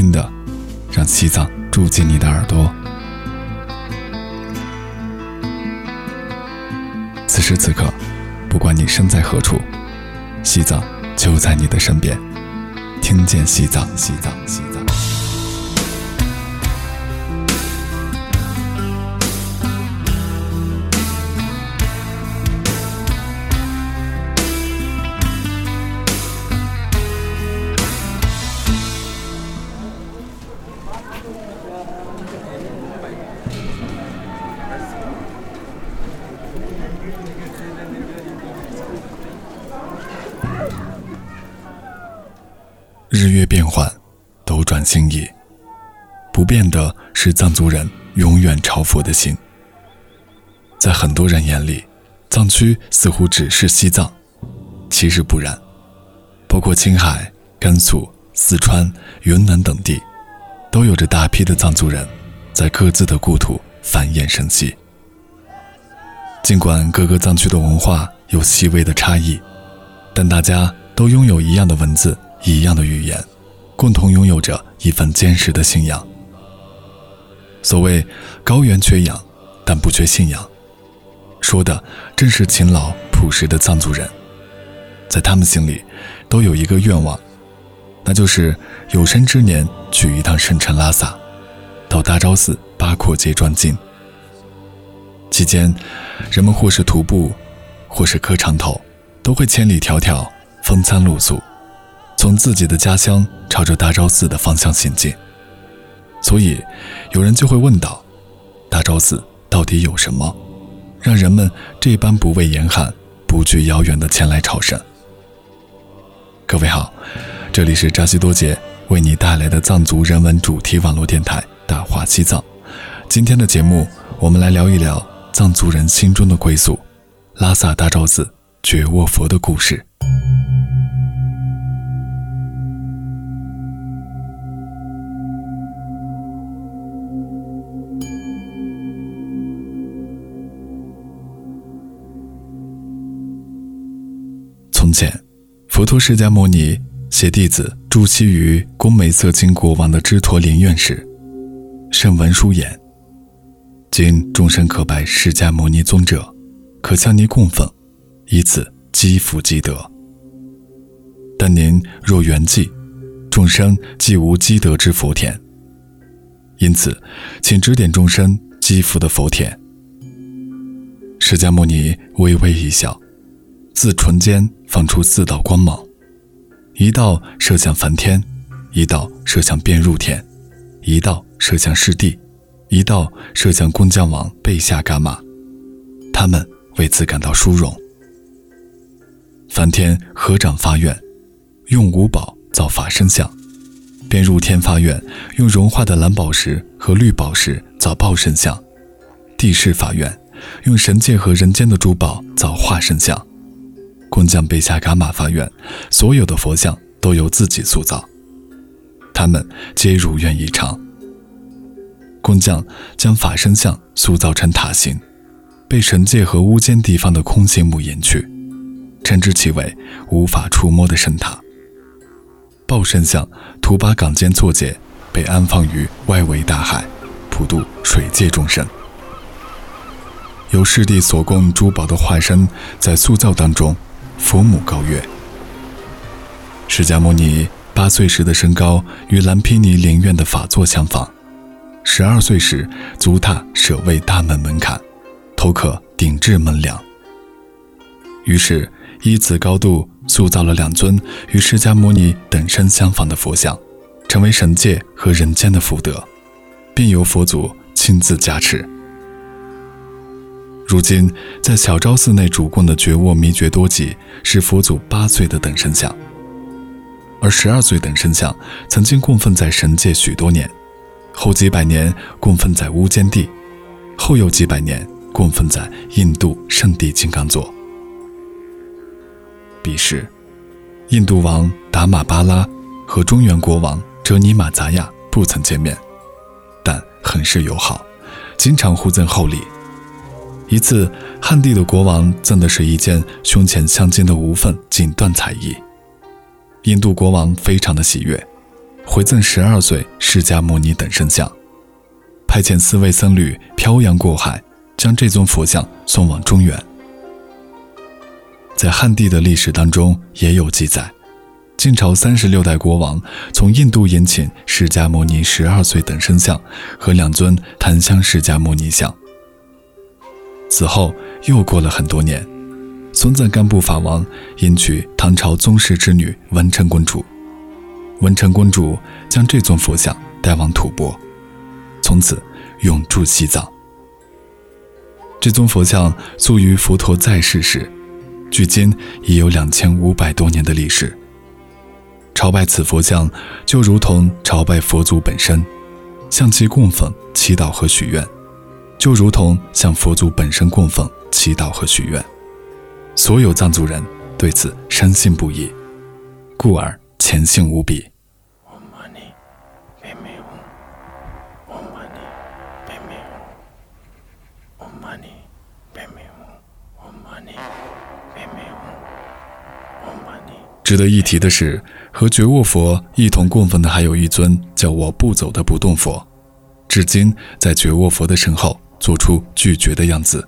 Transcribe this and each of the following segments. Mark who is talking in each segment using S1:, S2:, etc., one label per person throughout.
S1: 轻的，让西藏住进你的耳朵。此时此刻，不管你身在何处，西藏就在你的身边。听见西藏，西藏，西藏。日月变幻，斗转星移，不变的是藏族人永远朝佛的心。在很多人眼里，藏区似乎只是西藏，其实不然。包括青海、甘肃、四川、云南等地，都有着大批的藏族人，在各自的故土繁衍生息。尽管各个藏区的文化有细微的差异，但大家都拥有一样的文字。一样的语言，共同拥有着一份坚实的信仰。所谓“高原缺氧，但不缺信仰”，说的正是勤劳朴实的藏族人。在他们心里，都有一个愿望，那就是有生之年去一趟圣城拉萨，到大昭寺八廓街转经。期间，人们或是徒步，或是磕长头，都会千里迢迢，风餐露宿。从自己的家乡朝着大昭寺的方向行进，所以有人就会问道：大昭寺到底有什么，让人们这般不畏严寒、不惧遥远的前来朝圣？各位好，这里是扎西多杰为你带来的藏族人文主题网络电台《大话西藏》。今天的节目，我们来聊一聊藏族人心中的归宿——拉萨大昭寺觉卧佛的故事。从前，佛陀释迦牟尼携弟子住栖于宫美色金国王的支陀林院时，圣文殊言：“今众生可拜释迦牟尼尊者，可向您供奉，以此积福积德。但您若圆寂，众生既无积德之福田，因此，请指点众生积福的福田。”释迦牟尼微微一笑。自唇间放出四道光芒，一道射向梵天，一道射向遍入天，一道射向湿地，一道射向工匠王贝夏伽马。他们为此感到殊荣。梵天合掌发愿，用五宝造法身像；便入天发愿，用融化的蓝宝石和绿宝石造报身像；地势法愿，用神界和人间的珠宝造化身像。工匠贝夏伽马发愿，所有的佛像都由自己塑造，他们皆如愿以偿。工匠将法身像塑造成塔形，被神界和无间地方的空心木掩去，称之其为无法触摸的圣塔。报身像图把岗间错解，被安放于外围大海，普渡水界众生。由师弟所供珠宝的化身，在塑造当中。佛母高月。释迦牟尼八岁时的身高与蓝毗尼灵院的法座相仿，十二岁时足踏舍卫大门门槛，头可顶至门梁。于是依此高度塑造了两尊与释迦牟尼等身相仿的佛像，成为神界和人间的福德，并由佛祖亲自加持。如今，在小昭寺内主供的觉卧弥觉多吉是佛祖八岁的等身像，而十二岁等身像曾经供奉在神界许多年，后几百年供奉在乌间地，后又几百年供奉在印度圣地金刚座。彼时，印度王达玛巴拉和中原国王哲尼玛扎亚不曾见面，但很是友好，经常互赠厚礼。一次，汉地的国王赠的是一件胸前镶金的无缝锦缎彩衣，印度国王非常的喜悦，回赠十二岁释迦牟尼等身像，派遣四位僧侣漂洋过海，将这尊佛像送往中原。在汉地的历史当中也有记载，晋朝三十六代国王从印度引请释迦牟尼十二岁等身像和两尊檀香释迦牟尼像。此后又过了很多年，松赞干布法王迎娶唐朝宗室之女文成公主，文成公主将这尊佛像带往吐蕃，从此永驻西藏。这尊佛像塑于佛陀在世时。距今已有两千五百多年的历史。朝拜此佛像，就如同朝拜佛祖本身，向其供奉、祈祷和许愿，就如同向佛祖本身供奉、祈祷和许愿。所有藏族人对此深信不疑，故而虔信无比。值得一提的是，和觉沃佛一同供奉的还有一尊叫我不走的不动佛，至今在觉沃佛的身后做出拒绝的样子。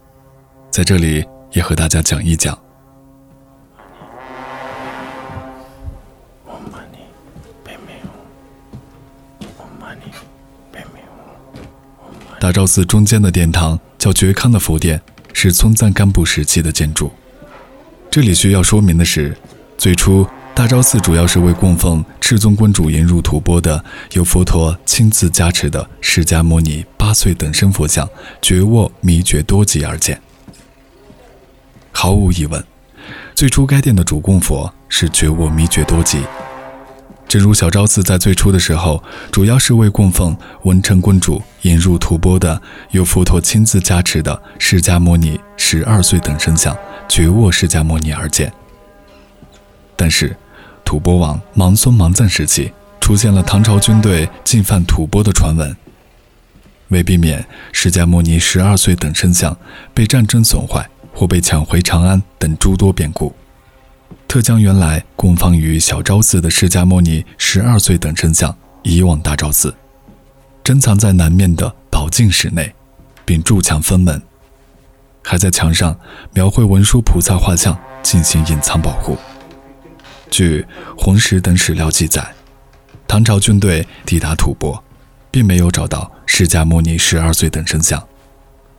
S1: 在这里也和大家讲一讲。大昭寺中间的殿堂叫觉康的佛殿，是松赞干布时期的建筑。这里需要说明的是。最初，大昭寺主要是为供奉赤宗观主引入吐蕃的由佛陀亲自加持的释迦牟尼八岁等身佛像觉沃弥觉多吉而建。毫无疑问，最初该殿的主供佛是觉沃弥觉多吉。正如小昭寺在最初的时候，主要是为供奉文成公主引入吐蕃的由佛陀亲自加持的释迦牟尼十二岁等身像觉沃释迦牟尼而建。但是，吐蕃王莽松莽赞时期出现了唐朝军队进犯吐蕃的传闻。为避免释迦牟尼十二岁等身像被战争损坏或被抢回长安等诸多变故，特将原来供奉于小昭寺的释迦牟尼十二岁等身像移往大昭寺，珍藏在南面的宝镜室内，并筑墙封门，还在墙上描绘文殊菩萨画像进行隐藏保护。据《红石》等史料记载，唐朝军队抵达吐蕃，并没有找到释迦牟尼十二岁等身像，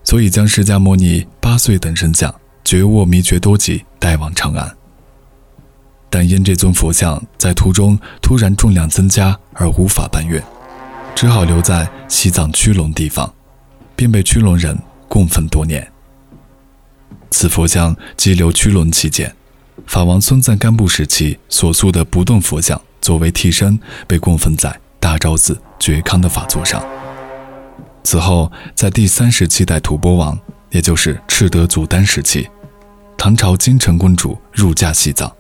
S1: 所以将释迦牟尼八岁等身像觉沃弥觉多吉带往长安。但因这尊佛像在途中突然重量增加而无法搬运，只好留在西藏曲龙地方，并被曲龙人供奉多年。此佛像即留曲龙期间。法王松赞干布时期所塑的不动佛像，作为替身被供奉在大昭寺觉康的法座上。此后，在第三十七代吐蕃王，也就是赤德祖丹时期，唐朝金城公主入嫁西藏，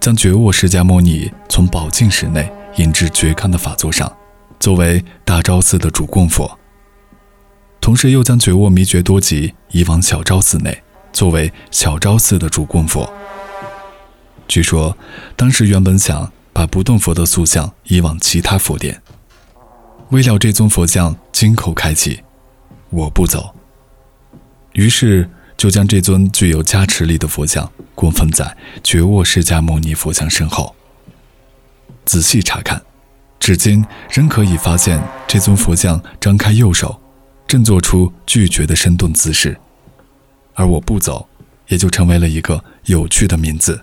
S1: 将觉沃释迦牟尼从宝镜室内引至觉康的法座上，作为大昭寺的主供佛。同时，又将觉沃弥觉多吉移往小昭寺内，作为小昭寺的主供佛。据说，当时原本想把不动佛的塑像移往其他佛殿，未料这尊佛像金口开启，我不走。于是就将这尊具有加持力的佛像供奉在觉沃释迦牟尼佛像身后。仔细查看，至今仍可以发现这尊佛像张开右手，正做出拒绝的生动姿势，而我不走，也就成为了一个有趣的名字。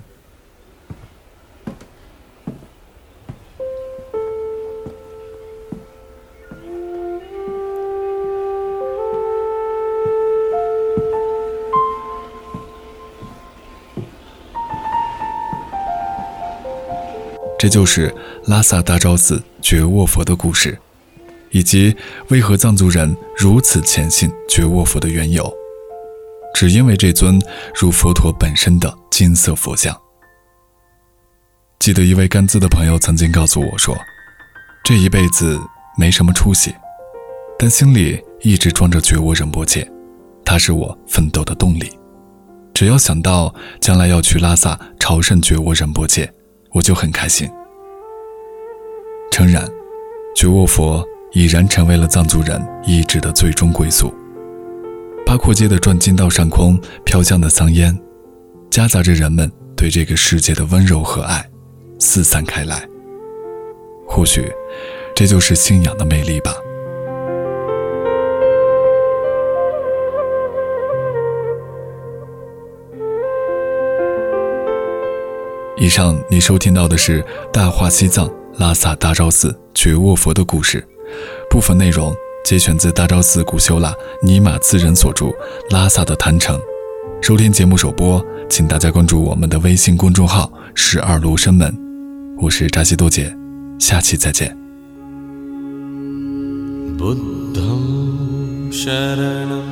S1: 这就是拉萨大昭寺觉沃佛的故事，以及为何藏族人如此虔信觉沃佛的缘由，只因为这尊如佛陀本身的金色佛像。记得一位甘孜的朋友曾经告诉我说，这一辈子没什么出息，但心里一直装着觉沃仁波切，他是我奋斗的动力。只要想到将来要去拉萨朝圣觉沃仁波切。我就很开心。诚然，觉沃佛已然成为了藏族人意志的最终归宿。八廓街的转经道上空飘香的桑烟，夹杂着人们对这个世界的温柔和爱，四散开来。或许，这就是信仰的魅力吧。以上你收听到的是《大话西藏拉萨大昭寺觉沃佛的故事》，部分内容节选自大昭寺古修拉尼玛次仁所著《拉萨的坛城》。收听节目首播，请大家关注我们的微信公众号“十二罗生门”。我是扎西多杰，下期再见。
S2: शरणं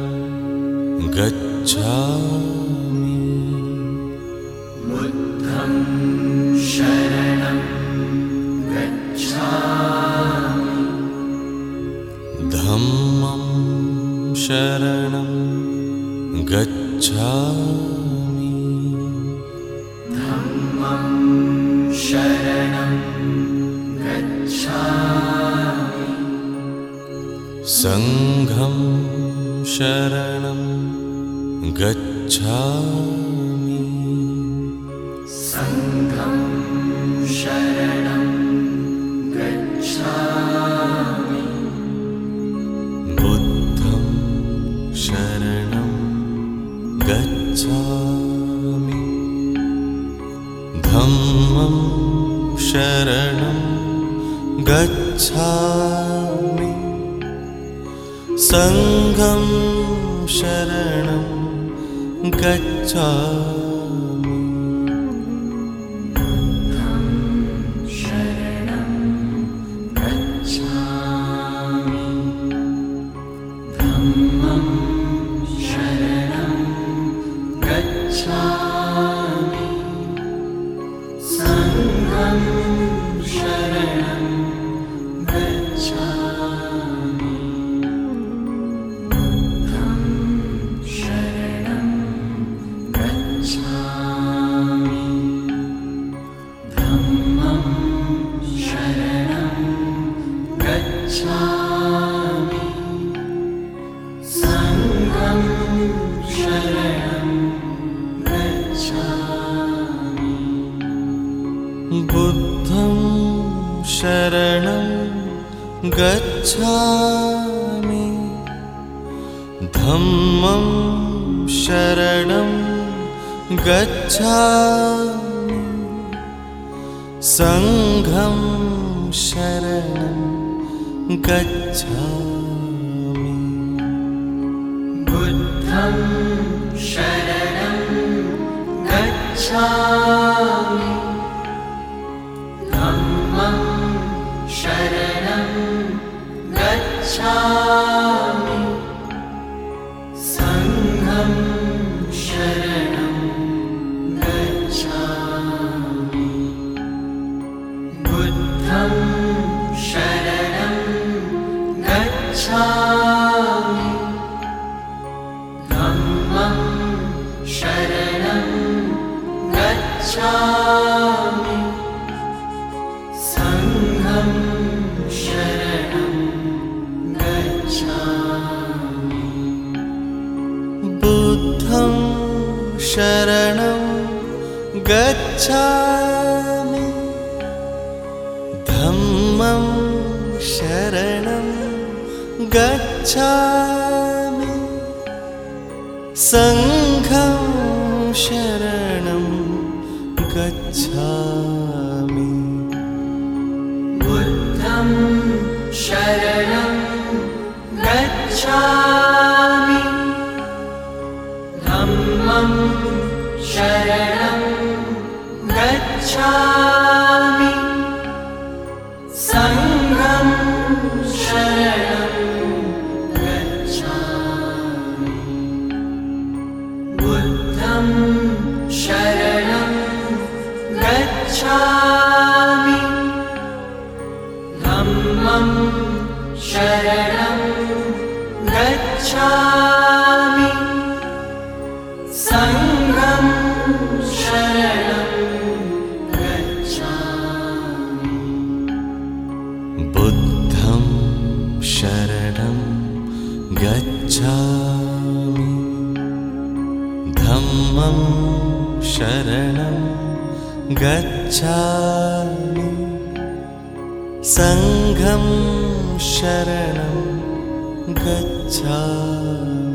S2: गच्छामि।
S3: धम्मं शरणं गच्छामि।
S2: सङ्घं शरणं गच्छामि।
S3: सङ्घं शरणं गच्छामि।
S2: सङ्घं शरणं गच्छामि
S3: one. बुद्धं शरणं गच्छामि। धम्मं शरणं गच्छामि। सङ्घं शरणं गच्छामि।
S2: बुद्धं शरणं गच्छामि शरणं
S3: गच्छ time. सङ्घं शरणं गच्छामि